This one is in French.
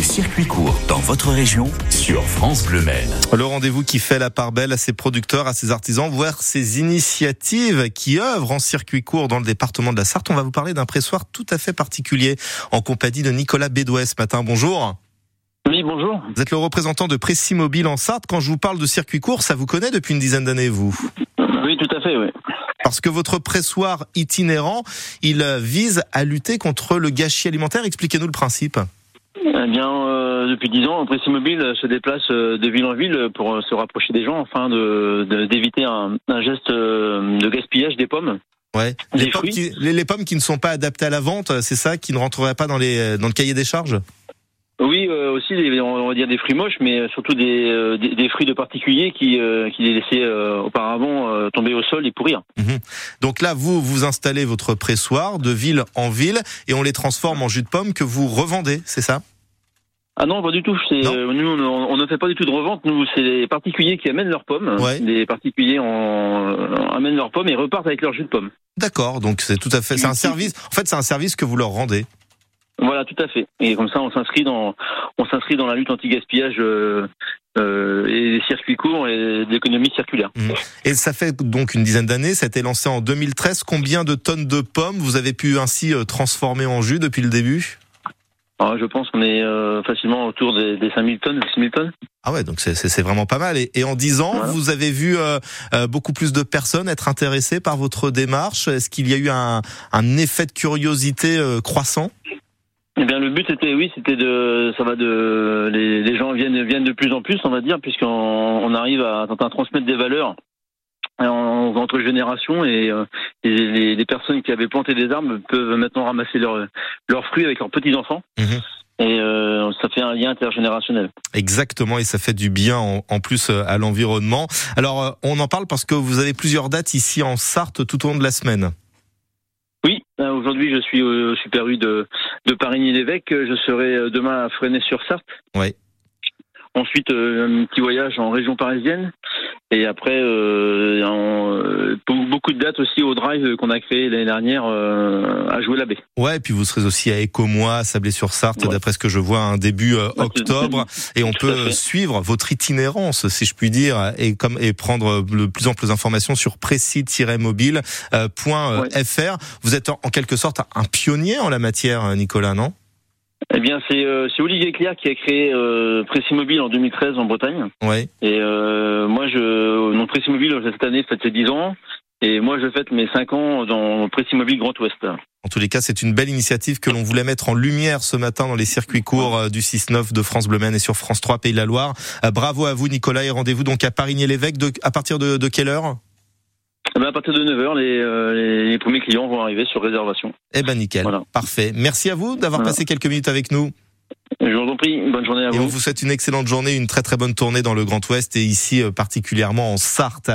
Les circuits courts dans votre région sur France Bleu Maine. Le rendez-vous qui fait la part belle à ses producteurs, à ses artisans, voire ses initiatives qui œuvrent en circuit court dans le département de la Sarthe. On va vous parler d'un pressoir tout à fait particulier en compagnie de Nicolas Bédouet ce matin. Bonjour. Oui, bonjour. Vous êtes le représentant de Précis Mobile en Sarthe. Quand je vous parle de circuit court, ça vous connaît depuis une dizaine d'années, vous? Oui, tout à fait, oui. Parce que votre pressoir itinérant, il vise à lutter contre le gâchis alimentaire. Expliquez-nous le principe. Eh bien, euh, depuis dix ans, Précis Mobile se déplace euh, de ville en ville pour euh, se rapprocher des gens afin de d'éviter un, un, geste de gaspillage des pommes. Ouais. Les pommes, qui, les, les pommes, qui, ne sont pas adaptées à la vente, c'est ça, qui ne rentreraient pas dans les dans le cahier des charges? Euh, aussi on va dire des fruits moches, mais surtout des, euh, des, des fruits de particuliers qui, euh, qui les laissaient auparavant tomber au sol et pourrir. Mmh. Donc là, vous vous installez votre pressoir de ville en ville et on les transforme en jus de pomme que vous revendez, c'est ça? Ah non, pas du tout. nous, on, ne fait pas du tout de revente. Nous, c'est les particuliers qui amènent leurs pommes. Ouais. Les particuliers en, amènent leurs pommes et repartent avec leur jus de pomme. D'accord. Donc c'est tout à fait. C'est un service. En fait, c'est un service que vous leur rendez. Voilà, tout à fait. Et comme ça, on s'inscrit dans, on s'inscrit dans la lutte anti-gaspillage euh, euh, et des circuits courts et l'économie circulaire. Mmh. Et ça fait donc une dizaine d'années. Ça a été lancé en 2013. Combien de tonnes de pommes vous avez pu ainsi euh, transformer en jus depuis le début? Ah, Je pense qu'on est euh, facilement autour des, des 5000 tonnes, 6000 tonnes. Ah ouais, donc c'est vraiment pas mal. Et, et en 10 ans, voilà. vous avez vu euh, euh, beaucoup plus de personnes être intéressées par votre démarche? Est-ce qu'il y a eu un, un effet de curiosité euh, croissant? Eh bien, le but c'était, oui, c'était de, ça va de, les, les, gens viennent viennent de plus en plus, on va dire, puisqu'on on arrive à, à, transmettre des valeurs en, entre générations et, et les, les, personnes qui avaient planté des arbres peuvent maintenant ramasser leurs leurs fruits avec leurs petits enfants. Mmh. Et euh, ça fait un lien intergénérationnel. Exactement, et ça fait du bien en, en plus à l'environnement. Alors, euh, on en parle parce que vous avez plusieurs dates ici en Sarthe tout au long de la semaine. Oui, aujourd'hui je suis au Super U de, de Parigny-l'Évêque. Je serai demain à Fresnay-sur-Sarthe. Oui. Ensuite, un petit voyage en région parisienne. Et après, euh, en, euh, beaucoup de dates aussi au drive qu'on a créé l'année dernière euh, à jouer la baie. Ouais, et puis vous serez aussi à Écomois, à Sablé-sur-Sarthe, ouais. d'après ce que je vois, un début euh, octobre. Et on peut suivre votre itinérance, si je puis dire, et comme et prendre de plus en plus d'informations sur précis-mobile.fr. Ouais. Vous êtes en quelque sorte un pionnier en la matière, Nicolas, non? Eh bien, c'est euh, Olivier Clerc qui a créé euh, Précis Mobile en 2013 en Bretagne. Ouais. Et euh, moi, je, mon Précis Mobile cette année fête ses 10 ans. Et moi, je fête mes 5 ans dans Précis Mobile Grand Ouest. En tous les cas, c'est une belle initiative que l'on voulait mettre en lumière ce matin dans les circuits courts euh, du 6-9 de France Bleu et sur France 3 Pays de la Loire. Euh, bravo à vous, Nicolas, et rendez-vous donc à Parigny-l'Évêque à partir de, de quelle heure? Ben à partir de 9h, les, euh, les, premiers clients vont arriver sur réservation. Eh ben nickel, voilà. parfait. Merci à vous d'avoir voilà. passé quelques minutes avec nous. Je vous en prie, bonne journée à et vous. Et on vous souhaite une excellente journée, une très très bonne tournée dans le Grand Ouest et ici euh, particulièrement en Sarthe.